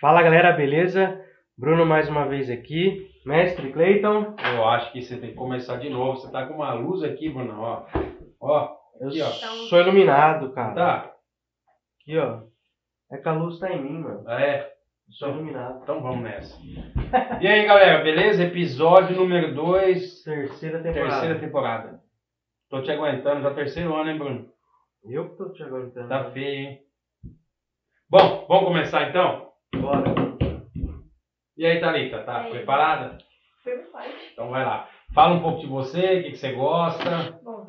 Fala galera, beleza? Bruno mais uma vez aqui. Mestre Clayton. Eu acho que você tem que começar de novo. Você tá com uma luz aqui, Bruno, ó. Ó, Eu Aqui, ó. sou iluminado, cara. tá? Aqui, ó. É que a luz tá em mim, mano. É, Eu sou iluminado. então vamos nessa. E aí, galera, beleza? Episódio número 2, Terceira temporada. terceira temporada. Tô te aguentando, já terceiro ano, hein, Bruno? Eu que tô te aguentando. Tá feio, hein? Bom, vamos começar então? Bora. E aí, Thalita, tá aí? preparada? Forte. Então vai lá. Fala um pouco de você, o que, que você gosta, Bom,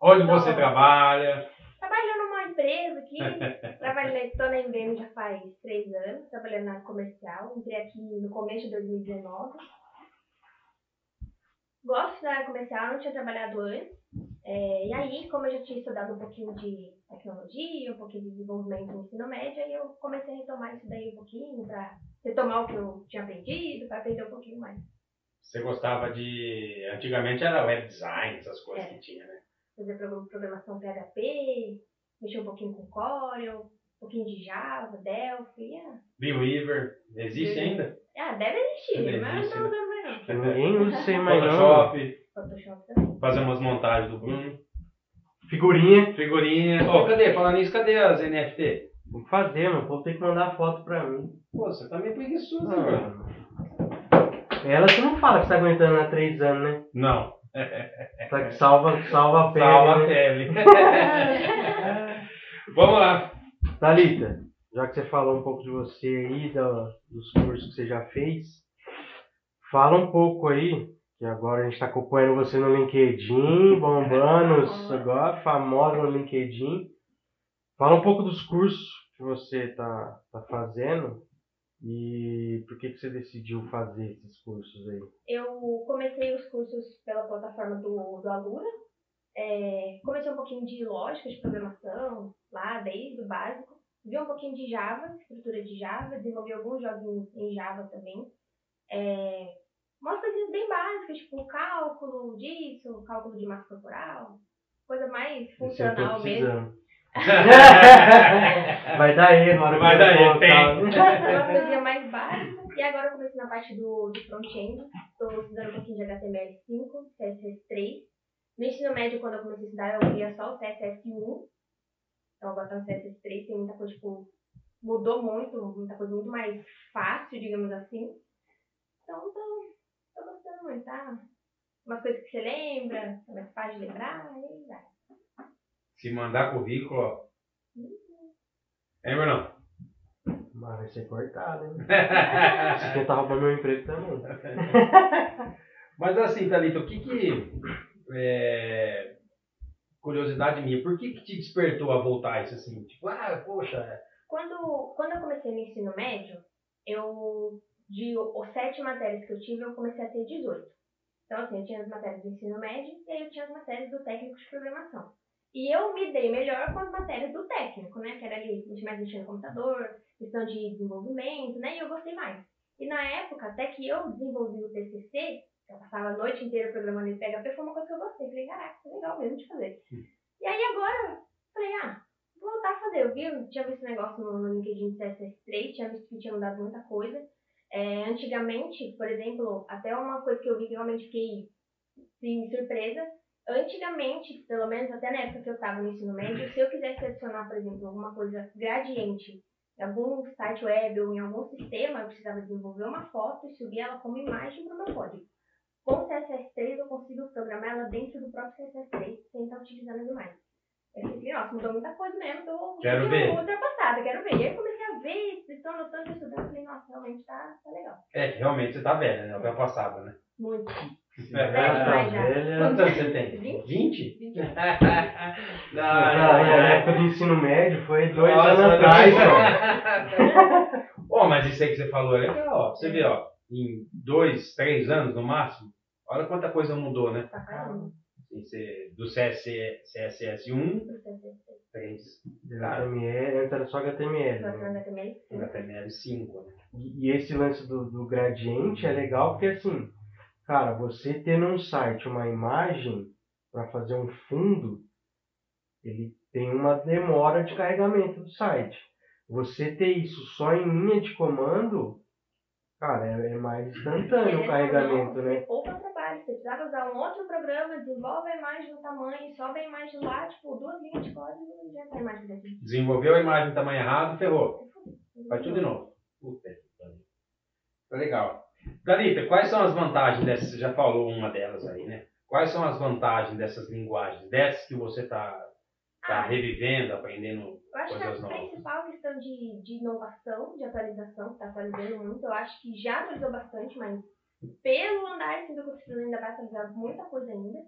onde Então- você trabalha. Empresa aqui, trabalhei, tô na IBM já faz três anos, trabalhando na área comercial, entrei aqui no começo de 2019. Gosto da área comercial, não tinha trabalhado antes. É, e aí, como eu já tinha estudado um pouquinho de tecnologia, um pouquinho de desenvolvimento no ensino médio, aí eu comecei a retomar isso daí um pouquinho, para retomar o que eu tinha aprendido, para aprender um pouquinho mais. Você gostava de. Antigamente era web design, essas coisas É. que tinha, né? fazer pro- programação PHP, mexer um pouquinho com Corel, um pouquinho de Java, Delphi. ah. Dreamweaver, existe Sim. ainda? Ah, deve existir, Deve mas existir, não tô usando mais não. Ninguém usa mais. Photoshop, Photoshop também. fazer umas montagens do Bruno. Figurinha. Figurinha. Ô, cadê? Falando nisso, cadê as NFT? Que fazer, mano. O povo tem que mandar foto pra mim. Pô, você tá meio preguiçoso, hein, Bruno? Ah. Ela que não fala que você tá aguentando há três anos, né? Não. Tá que salva, salva a pele. Salva a né? pele. Vamos lá. Thalita, já que você falou um pouco de você aí, da- dos cursos que você já fez, fala um pouco aí, que agora a gente está acompanhando você no LinkedIn, bombando, agora famosa no LinkedIn. Fala um pouco dos cursos que você está tá fazendo e por que, que você decidiu fazer esses cursos aí. Eu comecei os cursos pela plataforma do, do Alura. É, comecei um pouquinho de lógica de programação, lá desde o básico. Vi um pouquinho de Java, estrutura de Java, desenvolvi alguns joguinhos em Java também. É, umas coisinhas bem básicas, tipo cálculo disso, cálculo de massa corporal, coisa mais Esse eu tô funcional mesmo. Vai hora que Vai erro, colocar. uma coisinha mais básica. E agora eu comecei na parte do, do front-end. Estou estudando um pouquinho de HTML5, CSS3. No ensino médio, quando eu comecei a estudar, eu via só o CSS1. Então agora tá no CSS3, tem muita coisa, tipo, mudou muito, muita coisa muito mais fácil, digamos assim. Então tô, tô gostando muito, tá? Umas coisas que você lembra, é mais fácil de lembrar, aí vai. Se mandar currículo, ó. Hein, Bruno? Mas vai ser cortado, hein? Você tentar roubar meu emprego também. Mas assim, Thalita, o que que. É, Curiosidade minha, por que que te despertou a voltar isso assim? Tipo, ah, poxa. Quando, quando eu comecei no ensino médio, eu, de sete matérias que eu tive, eu comecei a ter 18. Então, assim, eu tinha as matérias do ensino médio e aí eu tinha as matérias do técnico de programação. E eu me dei melhor com as matérias do técnico, né? Que era ali, mais mexendo no computador, questão de desenvolvimento, né? E eu gostei mais. E na época, até que eu desenvolvi o TCC, eu passava a noite inteira programando em PHP, foi uma coisa que eu gostei. Falei, caraca, legal mesmo de fazer. E aí agora, falei, ah, vou voltar a fazer. Eu vi, eu tinha visto esse negócio no, no LinkedIn de CSS3, tinha visto que tinha mudado muita coisa. É, antigamente, por exemplo, até uma coisa que eu vi que realmente fiquei sim, surpresa. Antigamente, pelo menos até na época que eu estava no ensino médio, se eu quisesse adicionar, por exemplo, alguma coisa gradiente em algum site web ou em algum sistema, eu precisava desenvolver uma foto e subir ela como imagem para o meu código. Com o CSS3 eu consigo programar ela dentro do próprio CSS3 sem estar utilizando as imagens. Eu pensei, nossa, mudou muita coisa mesmo, tô Quero ver. ultrapassada, quero ver. E aí eu comecei a ver, estou anotando, estudando, falei, nossa, realmente tá, tá legal. É que realmente você tá velha, né? Ultrapassada, né? Muito. Velha tá demais já. velha. Quantos anos você tem? Vinte. 20? 20 anos. Não, Ah, não, na época do ensino médio foi dois Nossa, anos atrás, ó. Ó, mas isso aí que você falou é legal, ó. Você vê, ó, em dois, três anos no máximo, olha quanta coisa mudou, né? Caramba. Assim, Do CSS, CSS1, Do CSS3. 3, HTML, antes era só HTML. Só que né? HTML, sim. HTML5, né? E e esse lance do, do gradiente é legal porque assim, Cara, você ter num site uma imagem para fazer um fundo, ele tem uma demora de carregamento do site. Você ter isso só em linha de comando, cara, é, é mais instantâneo o carregamento, né? Trabalho. Você precisava usar um outro programa, desenvolve a imagem no tamanho, sobe a imagem lá, tipo, duas linhas de código e já tá a imagem daqui. Desenvolveu a imagem no tamanho errado, ferrou. Faz tudo de novo. Puta que. Tá legal. Dalita, quais são as vantagens dessas? Você já falou uma delas aí, né? Quais são as vantagens dessas linguagens? Dessas que você está tá Ah, revivendo, aprendendo Eu acho que a novas? principal questão de, de inovação, de atualização, que está atualizando muito, eu acho que já atualizou bastante, mas pelo andar assim, do curso ainda vai atualizar muita coisa ainda.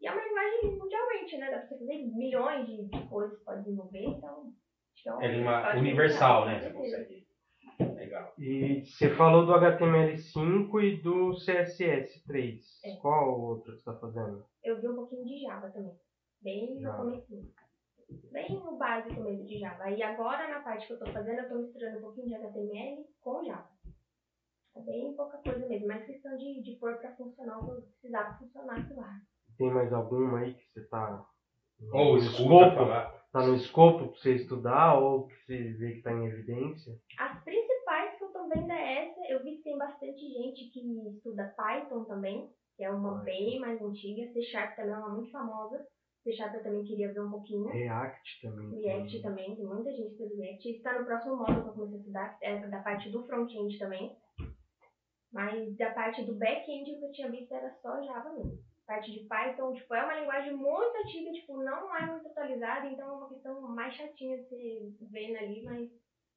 E é uma linguagem mundialmente, né? Dá pra você fazer milhões de de coisas que pode desenvolver, então. é É uma universal, né? Você consegue. Legal. E você falou do HTML5 e do CSS3. É. Qual outro que você está fazendo? Eu vi um pouquinho de Java também. Bem no comecinho. Bem no básico mesmo de Java. E agora na parte que eu tô fazendo, eu tô misturando um pouquinho de HTML com Java. É bem pouca coisa mesmo, mas questão de, de pôr pra funcionar o que eu precisava funcionar lá. Tem mais alguma aí que você está Ou escopo? falar. Tá no escopo para você estudar ou que você vê que está em evidência? As principais que eu tô vendo é essa. Eu vi que tem bastante gente que estuda Python também, que é uma Python. bem mais antiga. C Sharp também é uma muito famosa. C Sharp eu também queria ver um pouquinho. React também. React também, tem muita gente que estuda React. Está no próximo módulo que eu comecei a estudar, é da parte do front-end também. Mas da parte do back-end o que eu tinha visto era só Java mesmo. Parte de Python, tipo, é uma linguagem muito antiga, tipo, não é muito atualizada, então é uma questão mais chatinha de você vendo ali, mas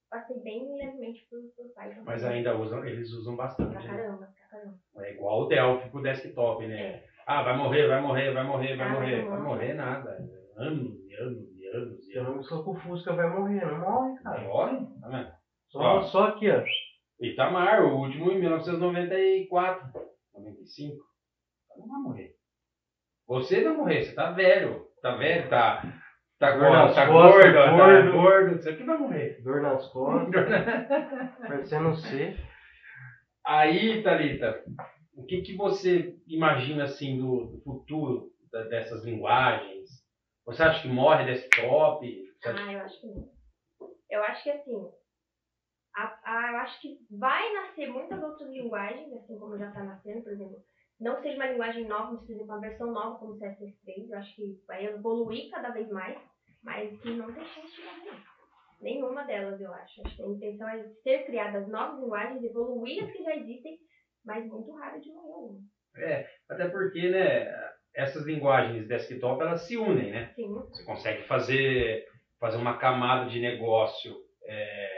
passei bem levemente por, por Python. Mas ainda usam, eles usam bastante. Pra né? caramba, pra caramba. É igual o Delphi pro desktop, né? É. Ah, vai morrer, vai morrer, vai morrer, vai Ah, morrer. não Vai morre. morrer nada. Anos e anos e anos e Se eu anos. não sou com o Fusca vai morrer, não morre, cara. Morre? Tá vendo? Só, só aqui, ó. Itamar, o último em 1994. 95. Não vai morrer. Você vai morrer, você tá velho. Tá velho, tá. Tá, Dor gordo, nas tá costas, gordo, tá gordo. gordo. Você que vai morrer. Dor nas costas, parecendo ser. Aí, Thalita, o que, que você imagina assim do, do futuro da- dessas linguagens? Você acha que morre desktop? Você acha- Ah, eu acho que não. Eu acho que assim, a, a- eu acho que vai nascer muitas outras linguagens, assim como já está nascendo, por exemplo. Não seja uma linguagem nova, mas por exemplo, uma versão nova como o CSS3, eu acho que vai evoluir cada vez mais, mas que não tem chance de morrer. Nenhuma delas, eu acho. Acho que a intenção é ser criadas novas linguagens, evoluir as que já existem, mas muito raro de morrer alguma. Até porque, né, essas linguagens desktop, elas se unem, né? Sim, Você consegue fazer, fazer uma camada de negócio é,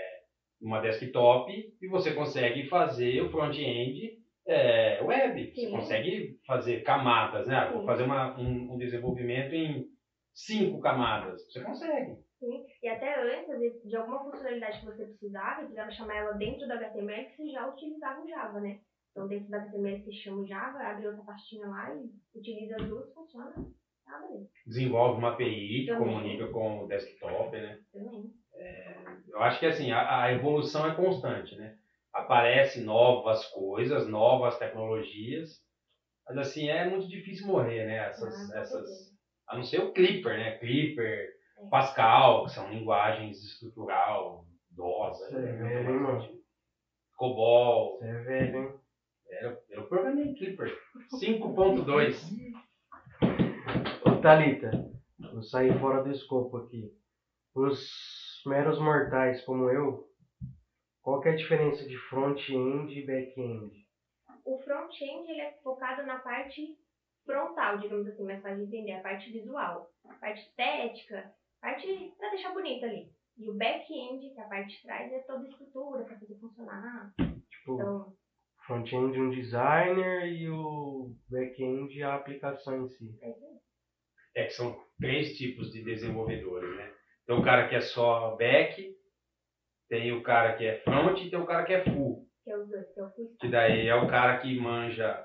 numa desktop e você consegue fazer o front-end é, web. Você Sim. consegue fazer camadas, né? Vou fazer uma, um, um desenvolvimento em cinco camadas. Você consegue. Sim, e até antes, de alguma funcionalidade que você precisava, precisava chamar ela dentro do HTML, que você já utilizava o Java, né? Então, dentro do HTML, você chama o Java, abre outra pastinha lá e utiliza as duas, funciona. Beleza. Desenvolve uma API que comunica com o desktop, né? Também. Eu acho que assim, a, a evolução é constante, né? Aparecem novas coisas, novas tecnologias, mas assim, é muito difícil morrer, né? Essas, Ah, essas, a não ser o Clipper, né? Clipper, É. Pascal, que são linguagens estrutural, DOS, né? é? COBOL, Você é velho, hein? era, eu programei Clipper 5.2. Ô, Thalita, vou sair fora do escopo aqui. Os meros mortais como eu, qual que é a diferença de front-end e back-end? O front-end, ele é focado na parte frontal, digamos assim, mais fácil de entender, a parte visual. A parte estética, a parte pra deixar bonito ali. E o back-end, que é a parte de trás, é toda a estrutura pra fazer funcionar. Tipo, Então, front-end um designer e o back-end a aplicação em si. é isso aí. É que são três tipos de desenvolvedores, né? Tem o cara que é só back, tem o cara que é front e tem o cara que é full. Que é que é o full Que daí é o cara que manja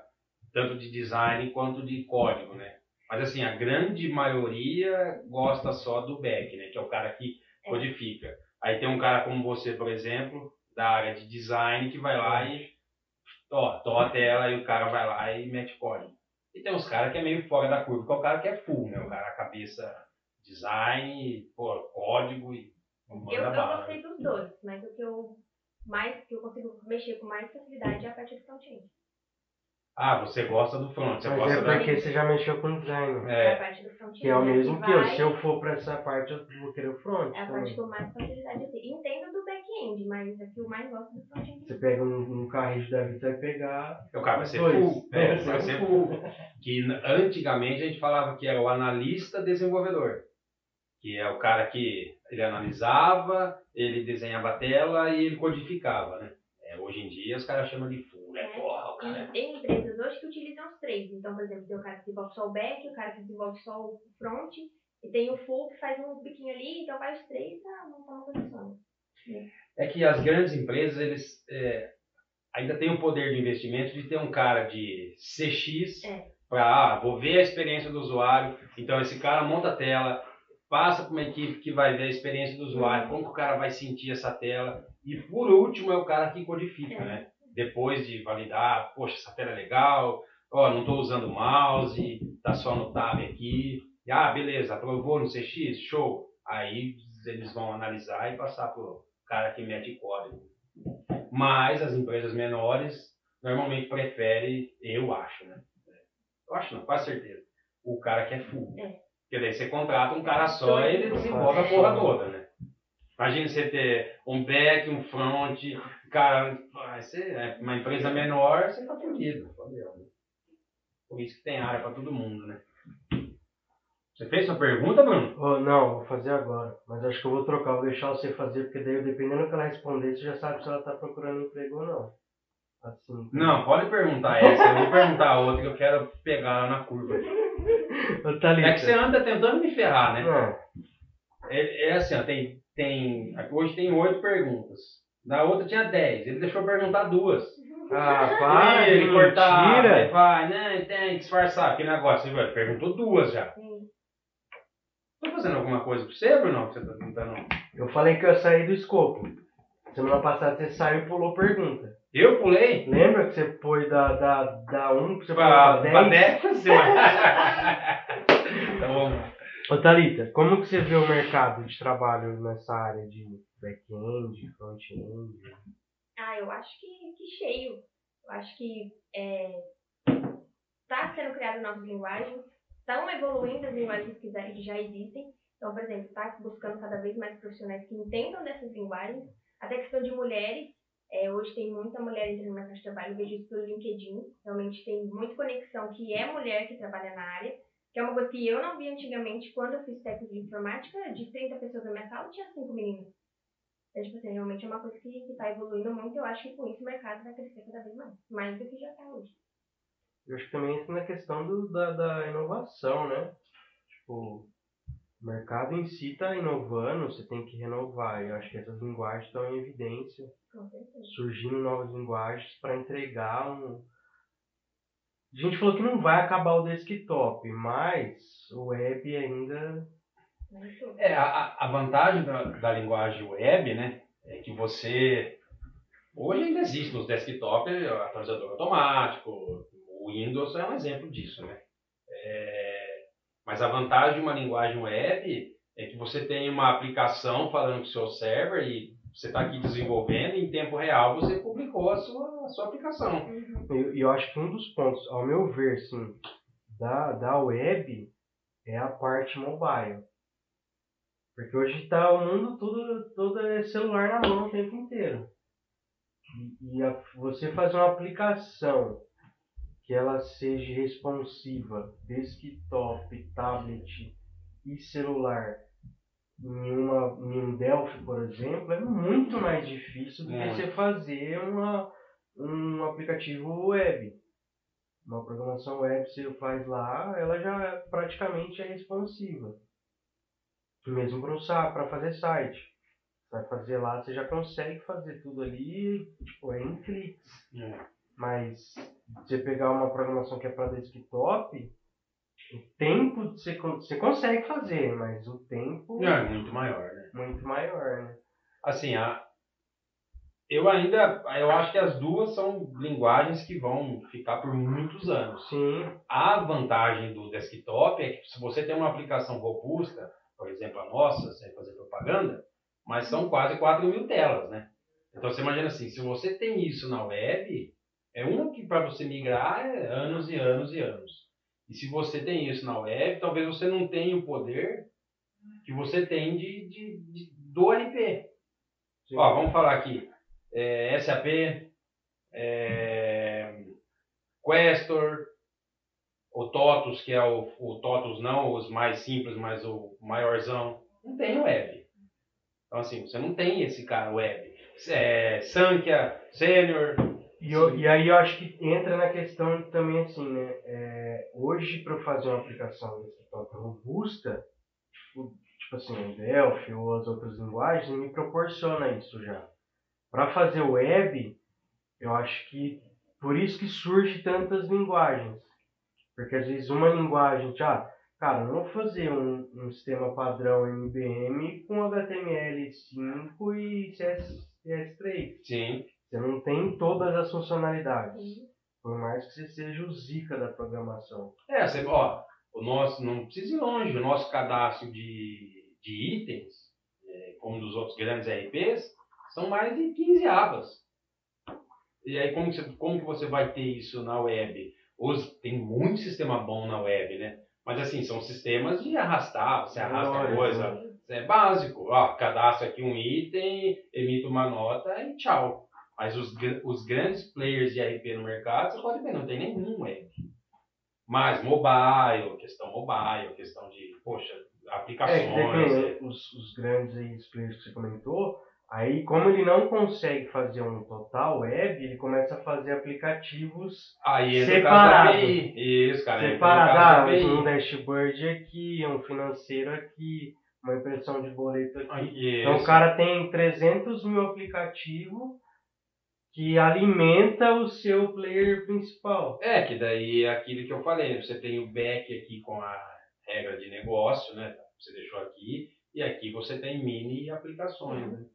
tanto de design quanto de código, né? Mas assim, a grande maioria gosta só do back, né? Que é o cara que É. codifica. Aí tem um cara como você, por exemplo, da área de design, que vai lá e Ó, tô a tela e o cara vai lá e mete código. E tem uns caras que é meio fora da curva, que é o cara que é full, né? O cara, a cabeça, design, pô, código e manda Eu, eu bala. gostei dos dois, mas o que eu mais que eu consigo mexer com mais facilidade é a parte do front-end. Ah, você gosta do front, você Mas gosta é da... porque você já mexeu com design. É a É, parte do front-end. Que é o né, mesmo que eu. vai- Se eu for pra essa parte, eu vou querer o front. É a parte também. que eu mais facilidade eu tenho. Entendo do back-end, mas é que eu mais gosto do front-end. Você pega um, um carrinho da vida, você vai pegar. o cara vai ser dois. full. É, É, vai ser full. Que antigamente a gente falava que era o analista desenvolvedor. Que é o cara que ele analisava, ele desenhava a tela e ele codificava, né? É, hoje em dia os caras chamam de full, né? Porra, o cara E tem empresas hoje que utilizam os três. Então, por exemplo, tem o cara que desenvolve só o back, o cara que desenvolve só o front, e tem o full que faz um biquinho ali, então vai os três pra montar uma né? é que as grandes empresas eles é, ainda têm o poder de investimento de ter um cara de CX É. para ah, vou ver a experiência do usuário. Então esse cara monta a tela, passa para uma equipe que vai ver a experiência do usuário, como que o cara vai sentir essa tela. E por último é o cara que codifica, né? Depois de validar, poxa, essa tela é legal, ó, não estou usando o mouse, tá só no tab aqui. E, ah, beleza, aprovou no CX, show. Aí eles vão analisar e passar pro cara que mete código. Mas as empresas menores normalmente preferem, eu acho, né? Eu acho não, quase certeza. O cara que é full. É. Porque daí você contrata um cara só e ele desenvolve a porra toda, né? Imagina você ter um back, um front, cara, vai ser, é, uma empresa menor, você tá fudido. né? Por isso que tem área pra todo mundo, né? Você fez sua pergunta, Bruno? Oh, não, vou fazer agora. Mas acho que eu vou trocar, vou deixar você fazer, porque daí dependendo do que ela responder, você já sabe se ela tá procurando emprego ou não. Assim. Não, pode perguntar essa. Eu vou perguntar a outra que eu quero pegar na curva. É que você anda tentando me ferrar, né? Não, É, é assim, ó, tem, tem, hoje tem oito perguntas. Na outra tinha dez. Ele deixou eu perguntar duas. Ah, para, ele cortar, mentira. vai, né, tem que disfarçar. Que negócio, ele perguntou duas já. Tô fazendo alguma coisa pra você, Bruno? Que você tá tentando. Eu falei que eu ia sair do escopo. Semana passada você saiu e pulou pergunta. Eu pulei? Lembra que você foi da, da, da 1 que você Pra, pra pra 10? 10 pra cima. tá bom. Ô Thalita, como que você vê o mercado de trabalho nessa área de back-end, front-end? Ah, eu acho que, que cheio. Eu acho que é, tá sendo criado novas linguagens, estão evoluindo as linguagens que já- que já existem. Então, por exemplo, está buscando cada vez mais profissionais que entendam dessas linguagens. Até questão de mulheres. É, hoje tem muita mulher entrando no mercado de trabalho, eu vejo isso pelo LinkedIn. Realmente tem muita conexão que é mulher que trabalha na área. Que é uma coisa que eu não vi antigamente quando eu fiz técnico de informática. De 30 pessoas na minha sala, tinha 5 meninas. Então, tipo assim, realmente é uma coisa que está evoluindo muito. Eu acho que com isso o mercado vai crescer cada vez mais. Mais do que já está hoje. Eu acho que também entra na questão do, da, da inovação, né? Tipo, o mercado em si está inovando, você tem que renovar. Eu acho que essas linguagens estão em evidência. Surgindo novas linguagens para entregar um. A gente falou que não vai acabar o desktop, mas o web ainda. É, a, a vantagem da, da linguagem web, né, é que você... Hoje ainda existe nos desktop atualizador automático, o Windows é um exemplo disso, né? É, mas a vantagem de uma linguagem web é que você tem uma aplicação falando com o seu server e você está aqui desenvolvendo em tempo real você publicou a sua, a sua aplicação. Uhum. E eu, eu acho que um dos pontos, ao meu ver, assim, da, da web é a parte mobile. Porque hoje está o mundo todo, todo é celular na mão o tempo inteiro. E, e a- você fazer uma aplicação que ela seja responsiva, desktop, tablet e celular, em, uma, em um Delphi, por exemplo, é muito mais difícil do que Muito. você fazer uma, um aplicativo web. Uma programação web você faz lá, ela já praticamente é responsiva. Mesmo para fazer site. Vai fazer lá, você já consegue fazer tudo ali, tipo, é em cliques. Mas você pegar uma programação que é para desktop, o tempo você, você consegue fazer, mas o tempo É muito maior, né? muito maior, né? Assim, a, Eu ainda, eu acho que as duas são linguagens que vão ficar por muitos anos. Sim. A vantagem do desktop é que se você tem uma aplicação robusta, por exemplo a nossa, sem fazer propaganda, mas são quase 4 mil telas, né? Então você imagina assim, se você tem isso na web, é um que para você migrar é anos e anos e anos. E se você tem isso na web, talvez você não tenha o poder que você tem de, de, de do. Sim. Ó, vamos falar aqui. É, SAP, é, Questor, o TOTUS, que é o, o TOTUS não os mais simples, mas o maiorzão, não tem web. Então assim, você não tem esse cara web. É, Sankhya, Senior. E, eu- e aí eu acho que entra na questão também assim, né? É, hoje para eu fazer uma aplicação desktop robusta, tipo, tipo assim, o Delphi ou as outras linguagens, me proporciona isso já. Para fazer web, eu acho que por isso que surge tantas linguagens. Porque às vezes uma linguagem, ah, cara, eu não vou fazer um, um sistema padrão MBM com HTML5 e CS, CS3. Sim. Você não tem todas as funcionalidades. Sim. Por mais que você seja o zica da programação. É, você, ó, o nosso, não precisa ir longe, o nosso cadastro de, de itens, é, como dos outros grandes RPs, são mais de 15 abas. E aí como que, você, como que você vai ter isso na web? Os, tem muito sistema bom na web, né? Mas assim, são sistemas de arrastar, você arrasta Olha, coisa. É básico. Ó, cadastro aqui um item, emito uma nota e tchau. Mas os, os grandes players de RP no mercado, você pode ver, não tem nenhum web. Mas mobile, questão mobile, questão de, poxa, É, que aplicações. depende, os, os grandes aí, os players que você comentou, aí como ele não consegue fazer um total web, ele começa a fazer aplicativos Aí Separado. da API. Isso, cara. separados. Ah, API. um dashboard aqui, um financeiro aqui, uma impressão de boleto aqui. Então o cara tem 300 mil aplicativos que alimenta o seu player principal. É, que daí é aquilo que eu falei, né? você tem o back aqui com a regra de negócio, né? Você deixou aqui, e aqui você tem mini aplicações, né?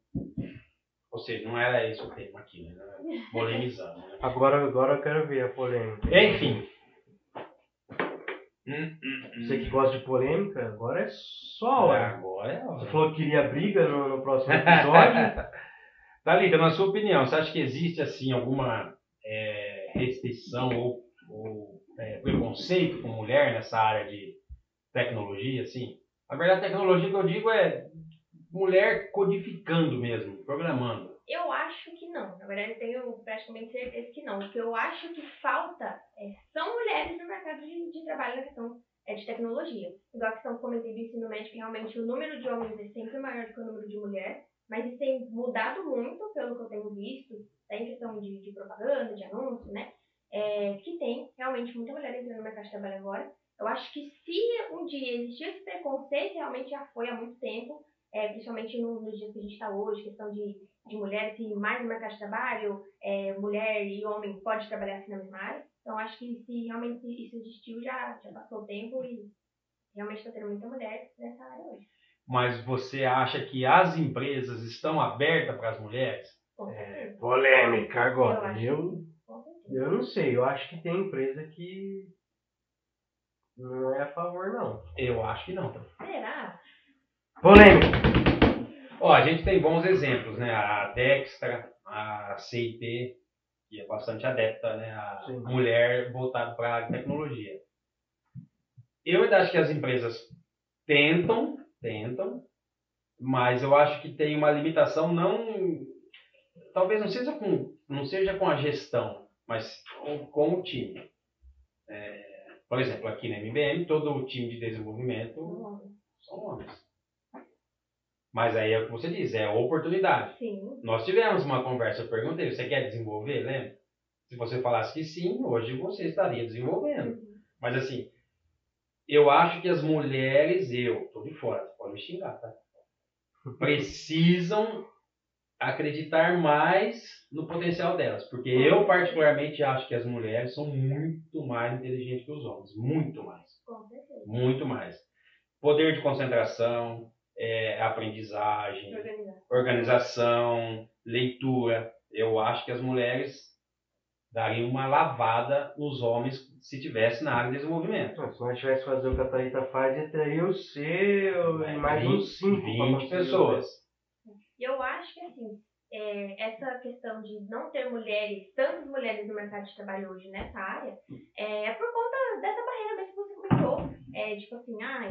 Ou seja, não era esse o tema aqui, né? Polemizando, né? Agora, agora eu quero ver a polêmica. Enfim. Hum, hum, hum. Você que gosta de polêmica, agora é só a hora. Agora é a hora. Você falou que queria briga no, no próximo episódio. Thalita, na sua opinião, você acha que existe assim alguma é, restrição ou, ou, é, preconceito com mulher nessa área de tecnologia? Assim? Na verdade, tecnologia que eu digo é mulher codificando mesmo, programando. Eu acho que não. Na verdade, eu tenho praticamente certeza que não. O que eu acho que falta é, são mulheres no mercado de, de trabalho na questão é, de tecnologia. Igual a questão que comentei do ensino médio, que realmente o número de homens é sempre maior do que o número de mulheres. Mas isso tem mudado muito, pelo que eu tenho visto, até em questão de, de propaganda, de anúncio, né? É, que tem realmente muita mulher entrando no mercado de trabalho agora. Eu acho que se um dia existiu esse preconceito, realmente já foi há muito tempo, é, principalmente no- nos dias que a gente está hoje, questão de, de mulheres e mais no mercado de trabalho, é, mulher e homem pode trabalhar assim na mesma área. Então acho que se realmente isso existiu, já, já passou o tempo e realmente está tendo muita mulher nessa área hoje. Mas você acha que as empresas estão abertas para as mulheres? Certeza. Polêmica agora. Eu, eu não sei, eu acho que tem empresa que não é a favor, não. Eu acho que não. Será? Polêmica! Ó, a gente tem bons exemplos, né? A Dextra, a CIT, que é bastante adepta, né? A Sim. mulher voltada para a tecnologia. Eu ainda acho que as empresas tentam, tentam, mas eu acho que tem uma limitação não, talvez não seja com, não seja com a gestão, mas com, com o time. É, por exemplo, aqui na MBM, todo o time de desenvolvimento são homens. Mas aí é o que você diz, é oportunidade. Sim. Nós tivemos uma conversa, eu perguntei, você quer desenvolver, lembra? Se você falasse que sim, hoje você estaria desenvolvendo. Mas assim, eu acho que as mulheres, eu, tô de fora, você pode me xingar, tá? Precisam acreditar mais no potencial delas. Porque eu, particularmente, acho que as mulheres são muito mais inteligentes que os homens. Muito mais. Muito mais. Poder de concentração, é, aprendizagem, Organização. organização, leitura. eu acho que as mulheres dariam uma lavada nos homens se tivesse na área de desenvolvimento. Se nós tivesse fazer o que a Thalita faz, teria o seu e mais uns 5 20 pessoas. E eu acho que assim, é, essa questão de não ter mulheres, tantas mulheres no mercado de trabalho hoje nessa área, é, é por conta dessa barreira mesmo que você comentou. É, tipo assim, ai,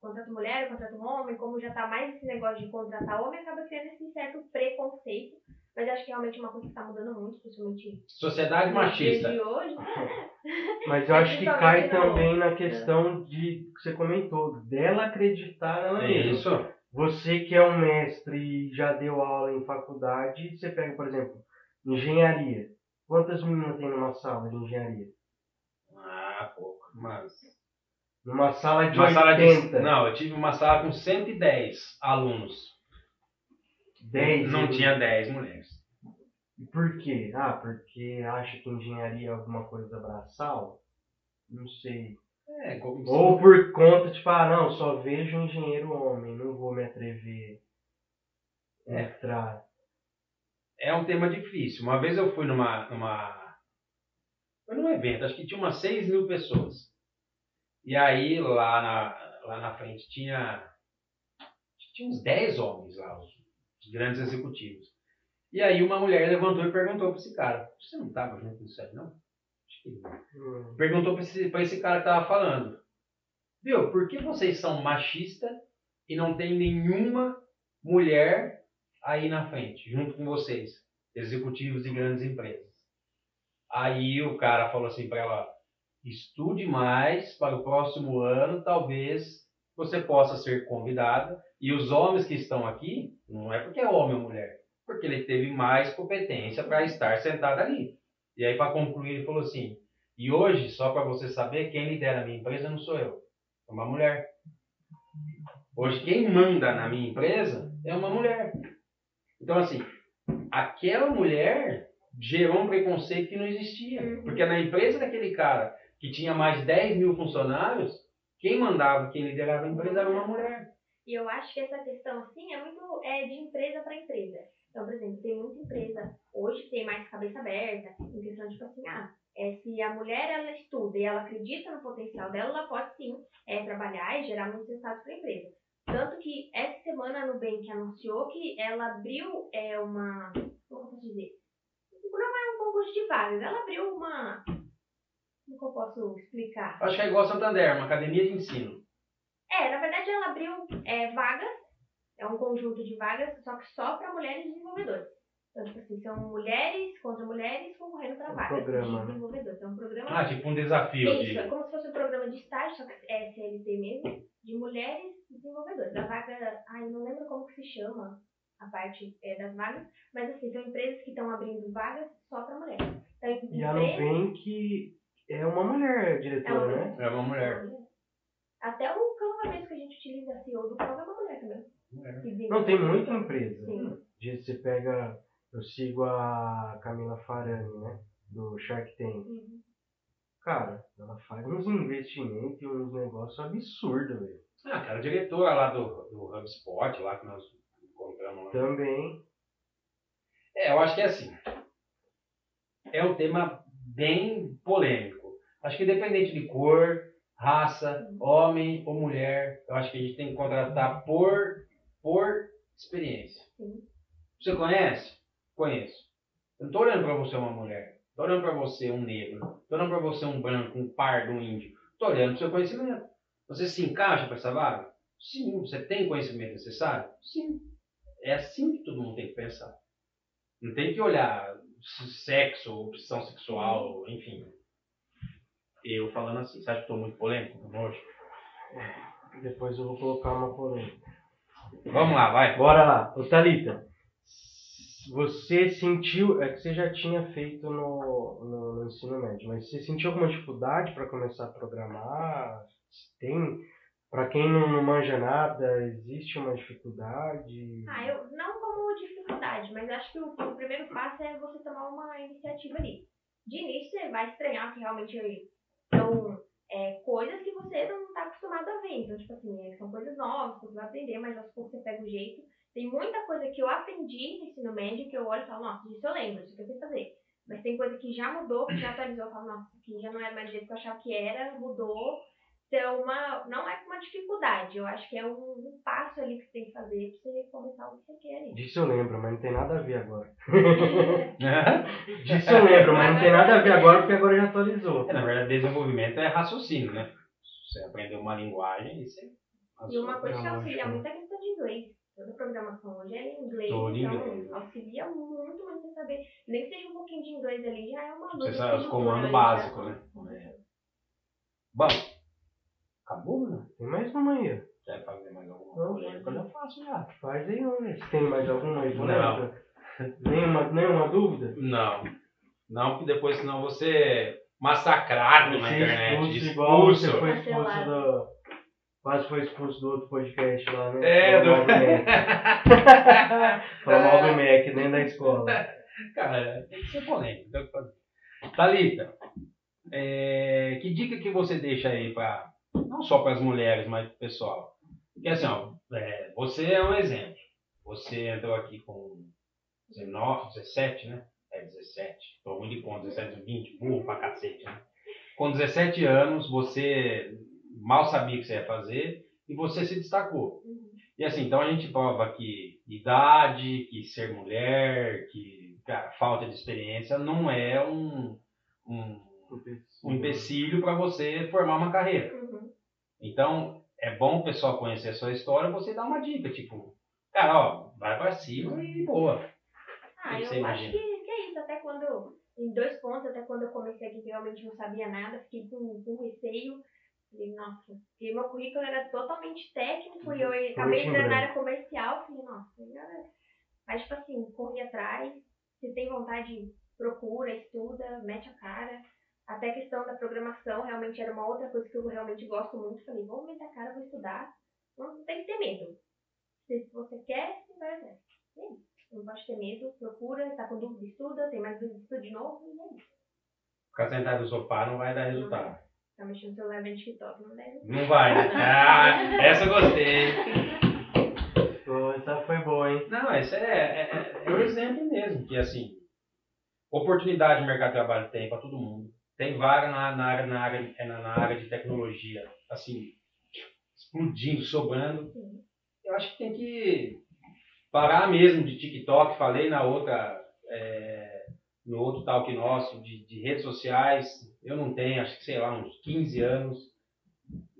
contrato mulher, contrato homem, como já tá mais esse negócio de contratar homem, acaba criando esse certo preconceito. Mas acho que realmente é uma coisa que está mudando muito, principalmente Sociedade machista. de hoje. Mas eu acho que cai também na questão de que você comentou, dela acreditar nela mesma. Isso. Você que é um mestre e já deu aula em faculdade, você pega, por exemplo, engenharia. Quantas meninas tem numa sala de engenharia? Ah, pouco. Mas. Numa sala de Uma sala 80, de. Não, eu tive uma sala com 110 alunos. 10. Não tinha 10 mulheres. E Por quê? Ah, porque acha que engenharia é alguma coisa braçal? Não sei. É, como Ou por conta, tipo, ah, não, só vejo engenheiro homem, não vou me atrever a É. entrar. é um tema difícil. Uma vez eu fui numa. numa foi num evento, acho que tinha umas 6 mil pessoas. E aí lá na, lá na frente tinha. Tinha uns 10 homens lá, os, os grandes executivos. E aí uma mulher levantou e perguntou para esse cara: Você não estava junto nisso aí, não? Acho que não. Hum. perguntou para esse, pra esse cara que tava falando. Viu, por que vocês são machistas e não tem nenhuma mulher aí na frente, junto com vocês, executivos de grandes empresas? Aí o cara falou assim para ela: estude mais para o próximo ano, talvez você possa ser convidada. E os homens que estão aqui, não é porque é homem ou mulher, porque ele teve mais competência para estar sentado ali. E aí, para concluir, ele falou assim: e hoje, só para você saber, quem lidera a minha empresa não sou eu, é uma mulher. Hoje, quem manda na minha empresa é uma mulher. Então, assim, aquela mulher gerou um preconceito que não existia. Porque na empresa daquele cara que tinha mais de 10 mil funcionários, quem mandava, quem liderava a empresa era uma mulher. E eu acho que essa questão, assim, é muito é, de empresa para empresa. Então, por exemplo, tem muita empresa hoje que tem mais cabeça aberta, em questão de, tipo assim, ah, é, se a mulher, ela estuda e ela acredita no potencial dela, ela pode, sim, é, trabalhar e gerar muitos resultados para a empresa. Tanto que essa semana a Nubank anunciou que ela abriu é, uma, como eu posso dizer, não é um concurso de vagas, ela abriu uma, como eu posso explicar? Acho que é igual a Santander, uma academia de ensino. É, na verdade ela abriu é, vagas, é um conjunto de vagas, só que só para mulheres desenvolvedoras. Então, tipo assim, são mulheres contra mulheres concorrendo para Um vagas programa, de né? desenvolvedores. É um programa. Ah, tipo um desafio. Isso, De... é como se fosse um programa de estágio, só que é CLT mesmo, de mulheres desenvolvedoras. A vaga, ai, não lembro como que se chama a parte é, das vagas, mas assim, são empresas que estão abrindo vagas só para mulheres. Então, E a Nubank é uma mulher é diretora, uma né? É uma mulher. Até o Canva mesmo que a gente utiliza, a CEO do Canva é uma mulher também. Que Não, tem muita empresa. Sim. Você pega, eu sigo a Camila Farani, né? Do Shark Tank. Uhum. Cara, ela faz uns investimentos e uns negócios absurdos, velho. Ah, cara, a diretora lá do, do HubSpot, lá que nós encontramos lá. Também. É, eu acho que é assim. É um tema bem polêmico. Acho que independente de cor, raça, homem ou mulher, eu acho que a gente tem que contratar por, por experiência. Sim. Você conhece? Conheço. Eu não estou olhando para você uma mulher. Estou olhando para você um negro. Estou olhando para você um branco, um pardo, um índio. Estou olhando para o seu conhecimento. Você se encaixa para essa vaga? Sim. Você tem conhecimento necessário? Sim. É assim que todo mundo tem que pensar. Não tem que olhar sexo, opção sexual, enfim. Eu falando assim, você acha que estou muito polêmico? Nojo. Depois eu vou colocar uma polêmica. Vamos lá, vai. Bora lá. Ô Thalita, você sentiu, é que você já tinha feito no, no, no ensino médio, mas você sentiu alguma dificuldade para começar a programar? Tem, para quem não, não manja nada, existe uma dificuldade? Ah, eu não como dificuldade, mas acho que o, o primeiro passo é você tomar uma iniciativa ali. De início você vai estranhar que realmente são é, coisas que você não está acostumado a ver. Então, tipo assim, é, são coisas novas você vai aprender, mas aos poucos você pega o jeito. Tem muita coisa que eu aprendi no ensino médio que eu olho e falo, nossa, isso eu lembro, isso que eu sei fazer. Mas tem coisa que já mudou, que já atualizou, eu falo, nossa, que já não era mais do jeito que eu achava que era, mudou. Então, uma, não é uma dificuldade, eu acho que é um, um passo ali que você tem que fazer pra você começar o que você quer ali. Disso eu lembro, mas não tem nada a ver agora. Disso eu lembro, mas não tem nada a ver agora porque agora já atualizou. É, na verdade, desenvolvimento é raciocínio, né? Você aprendeu uma linguagem e você. E uma coisa que auxilia né? muito é a questão de inglês. Toda programação hoje é em inglês, Toda em então inglês. auxilia muito, muito você saber. Nem que seja um pouquinho de inglês ali, já é uma Você luz sabe os comandos básicos, né? Bom, acabou, né? Tem mais uma aí. ó. Quer fazer mais alguma Não, polêmica? Eu faço já. Faz aí uma? Se tem mais alguma aí, Não. Nenhuma, nenhuma dúvida? Não. Não, porque depois senão você é massacrado na internet. expulso igual você Expulso. foi expulso do... Quase foi expulso do outro podcast lá, né? É, do- mal do Mac. Falou mal do Mac dentro da escola. Cara, tem que ser polêmico. tem que fazer. Thalita, é, que dica que você deixa aí para não só para as mulheres, mas para o pessoal? Porque assim, ó, é, você é um exemplo. Você entrou aqui com 19, 17, né? É 17. Tô ruim de conta, 17, 20, burro pra cacete, né? Com 17 anos, você mal sabia o que você ia fazer e você se destacou. Uhum. E assim, então a gente prova que idade, que ser mulher, que cara, falta de experiência não é um, um, um empecilho para você formar uma carreira. Uhum. Então, é bom o pessoal conhecer a sua história, você dá uma dica, tipo, cara, ó, vai pra cima e boa. Ah, eu você acho imagina? que, que é isso. Até quando, em dois pontos, até quando eu comecei aqui, realmente não sabia nada, fiquei com, com receio. Falei, nossa, porque meu currículo era totalmente técnico e eu acabei em entrando na área comercial. Falei, nossa. Mas, tipo assim, corri atrás. Se tem vontade, procura, estuda, mete a cara. Até a questão da programação realmente era uma outra coisa que eu realmente gosto muito. Falei, vou meter a cara, vou estudar. Não tem que ter medo. Se você quer, você vai atrás. É isso. Não pode ter medo, procura, tá com dúvida, estuda, tem mais dúvida, estuda de novo, e é isso. Ficar sentado no sofá não vai dar resultado. Tá mexendo no celular vendo TikTok, não deve. Não vai, né? Ah, essa eu gostei. Pô, Essa foi boa, hein? Não, esse é, é, é, é um exemplo mesmo, que assim, oportunidade no mercado de trabalho tem para todo mundo. Tem vaga na, na, área, na, área, é na, na área de tecnologia, assim, explodindo, sobrando. Eu acho que tem que parar mesmo de TikTok, falei na outra, é, no outro talk nosso, de, de redes sociais. Eu não tenho, acho que sei lá, uns 15 anos,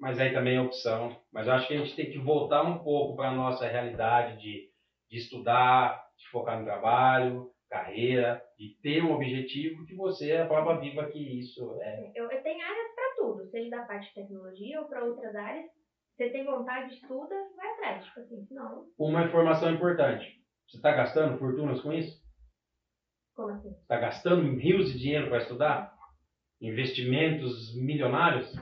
mas aí também é opção. Mas eu acho que a gente tem que voltar um pouco para a nossa realidade de, de estudar, de focar no trabalho, carreira, de ter um objetivo que você é a prova viva que isso é. Eu, eu tenho áreas pra tudo, seja da parte de tecnologia ou pra outras áreas. Você tem vontade, estuda, vai atrás. Tipo assim, senão, Uma informação importante. Você está gastando fortunas com isso? como assim? está gastando rios de dinheiro para estudar, investimentos milionários,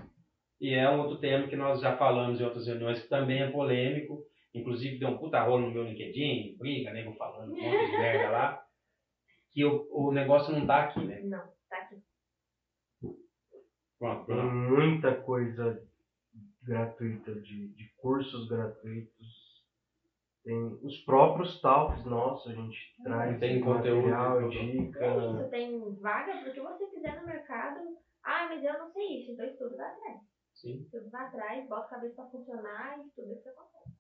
e é um outro tema que nós já falamos em outras reuniões, que também é polêmico, inclusive deu um puta rolo no meu LinkedIn, briga, nego falando um monte de merda lá, que o, o negócio não tá aqui, né? Não, tá aqui. Pronto, Tem pronto. muita coisa gratuita, de, de cursos gratuitos. Tem os próprios talks nossos, a gente traz Tem conteúdo, material, tem dica. É isso, tem vaga pro que você quiser no mercado. Ah, mas eu não sei isso, então estuda, vai atrás. Sim. Estuda, vai atrás, bota a cabeça pra funcionar e estuda que você consegue.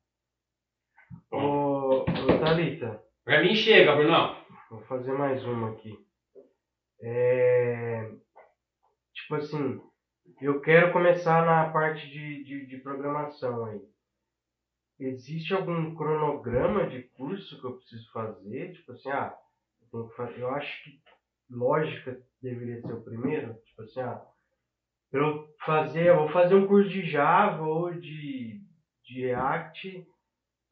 Ô, ô Thalita, Pra mim chega, Brunão. Vou fazer mais uma aqui. É, tipo assim, eu quero começar na parte de, de, de programação aí. Existe algum cronograma de curso que eu preciso fazer? Tipo assim, ah, eu, tenho que fa- eu acho que lógica deveria ser o primeiro. Tipo assim, ah, eu fazer, eu vou fazer um curso de Java ou de, de React,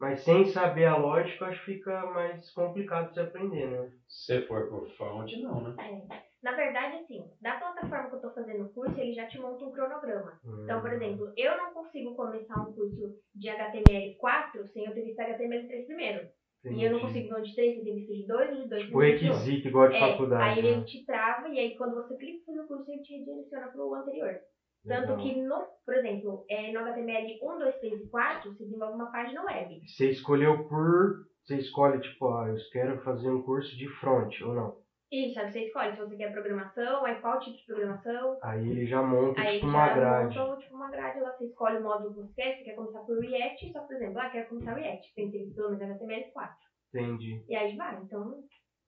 mas sem saber a lógica, eu acho que fica mais complicado de se aprender, né? Se for por fonte, não, né? É. Na verdade, assim, da plataforma que eu tô fazendo o curso, ele já te monta um cronograma. Então, por exemplo, eu não consigo começar um curso de HTML4 sem eu ter visto HTML3 primeiro. E eu não Entendi. consigo no de 3 sem ter visto de 2, no de 2 O requisito, igual de É, faculdade. aí ele né? te trava e aí quando você clica no curso, ele te redireciona para o anterior. Tanto Legal. que, no, por exemplo, é, no HTML 1, 2, 3 e 4, se desenvolve uma página web. Você escolheu por você escolhe, tipo, ó, eu quero fazer um curso de front ou não. Isso, aí você escolhe se você quer programação, aí qual tipo de programação. Aí ele já monta, Aí tipo, já uma grade. montam, tipo uma grade lá, você escolhe o módulo que você quer, você quer começar por React, só por exemplo, ah, quero começar React, tem que ter pelo menos HTML4. Entendi. E aí vai, então.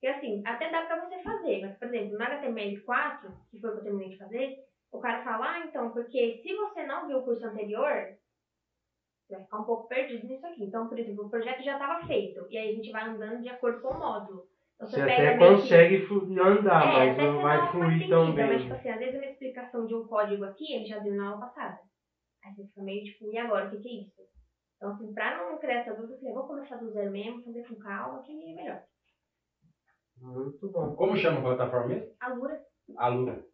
E assim, até dá pra você fazer, mas por exemplo, no HTML4, que foi o que eu terminei de fazer, o cara fala, ah, então, porque se você não viu o curso anterior, você vai ficar um pouco perdido nisso aqui. Então, por exemplo, o projeto já estava feito, e aí a gente vai andando de acordo com o módulo. Então, Você até meio que- consegue flu- andar, é, mas até não você vai não fluir sentido, tão Mas, bem. tipo assim, às vezes uma explicação de um código aqui, ele já deu na aula passada. Aí você fica meio tipo, e agora, o que, que é isso? Então, assim, pra não criar essa dúvida, eu falei, vou começar do zero mesmo, fazer com calma, que é melhor. Muito bom. Como chama a plataforma mesmo? Alura Alura.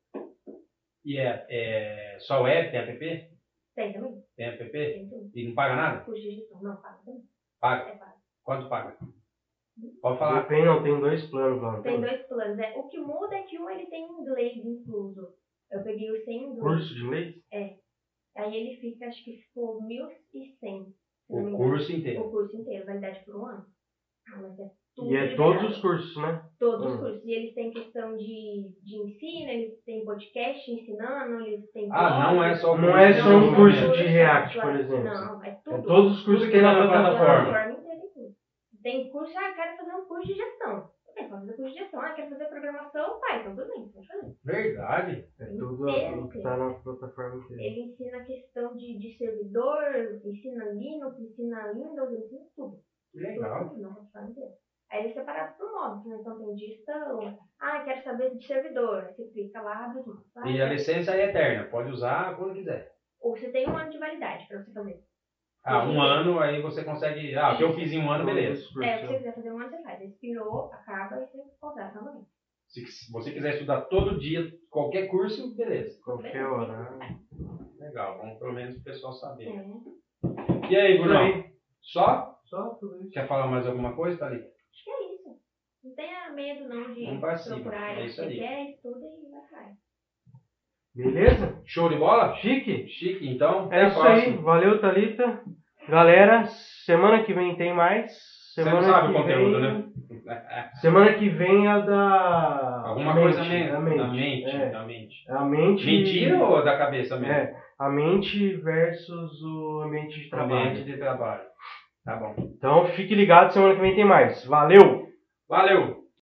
E é, é só web, tem app? tem também? Tem app? Tem tudo. E não paga nada? Curso de gestão, não, paga também. Paga. É pago. Quanto paga? Pode falar. Depende, não, tem dois planos lá. não Tem dois planos. É, o que muda é que um ele tem inglês incluso. Eu peguei o sem inglês. Curso de inglês? Aí ele fica, acho que ficou 1.100. se não me O curso inteiro. O curso inteiro, validade por um ano. Ah, mas é tudo E é todos os cursos, né? Todos Hum. os cursos. E eles têm questão de, de ensino, eles têm podcast ensinando, eles têm. Ah, não é só o Não curso é de só um curso de React, por exemplo. Não, é tudo. É todos os cursos Tudo que tem na plataforma. plataforma. inteira tudo. Tem curso, ah, quero fazer um curso de gestão. Tem, pode fazer curso de gestão. Ah, quero fazer programação, Python, tudo bem, pode fazer. Verdade. É tudo o que tá na plataforma inteira. Ele ensina a questão de, de servidor, ensina Linux, ensina Windows, ensina tudo. Que legal. Tudo, na plataforma inteira. Aí ele é separado por módulos, né? Então tem de gestão. Ah, quero saber de servidor. Você clica lá, abre. Ah, E a licença é eterna. Pode usar quando quiser. Ou você tem um ano de validade pra você fazer. Ah, um ano, aí você consegue. Ah, o que eu fiz em um ano, beleza. É, se você quiser fazer um ano, você faz. Expirou, acaba e você contrata novamente. Se você quiser estudar todo dia, qualquer curso, beleza. Qualquer horário. Legal, bom pelo menos o pessoal saber. É. E aí, aí. Só? Só tudo isso. Quer falar mais alguma coisa, Thalita? Acho que é isso. Não tenha medo não de Vamos pra cima, procurar é que isso você aí. quer, estuda e vai atrás. Beleza? Show de bola? Chique? Chique, então. É isso próxima. aí. Valeu, Thalita. Galera, semana que vem tem mais. Você Semana não sabe que o conteúdo, vem... né? Semana que vem é a da. Alguma da coisa mente, mesmo. Da Da mente. mente. É. Da mente. A mente. Mentira ou da cabeça mesmo? É. A mente versus o ambiente de trabalho. Ambiente de trabalho. Tá bom. Então fique ligado, semana que vem tem mais. Valeu! Valeu!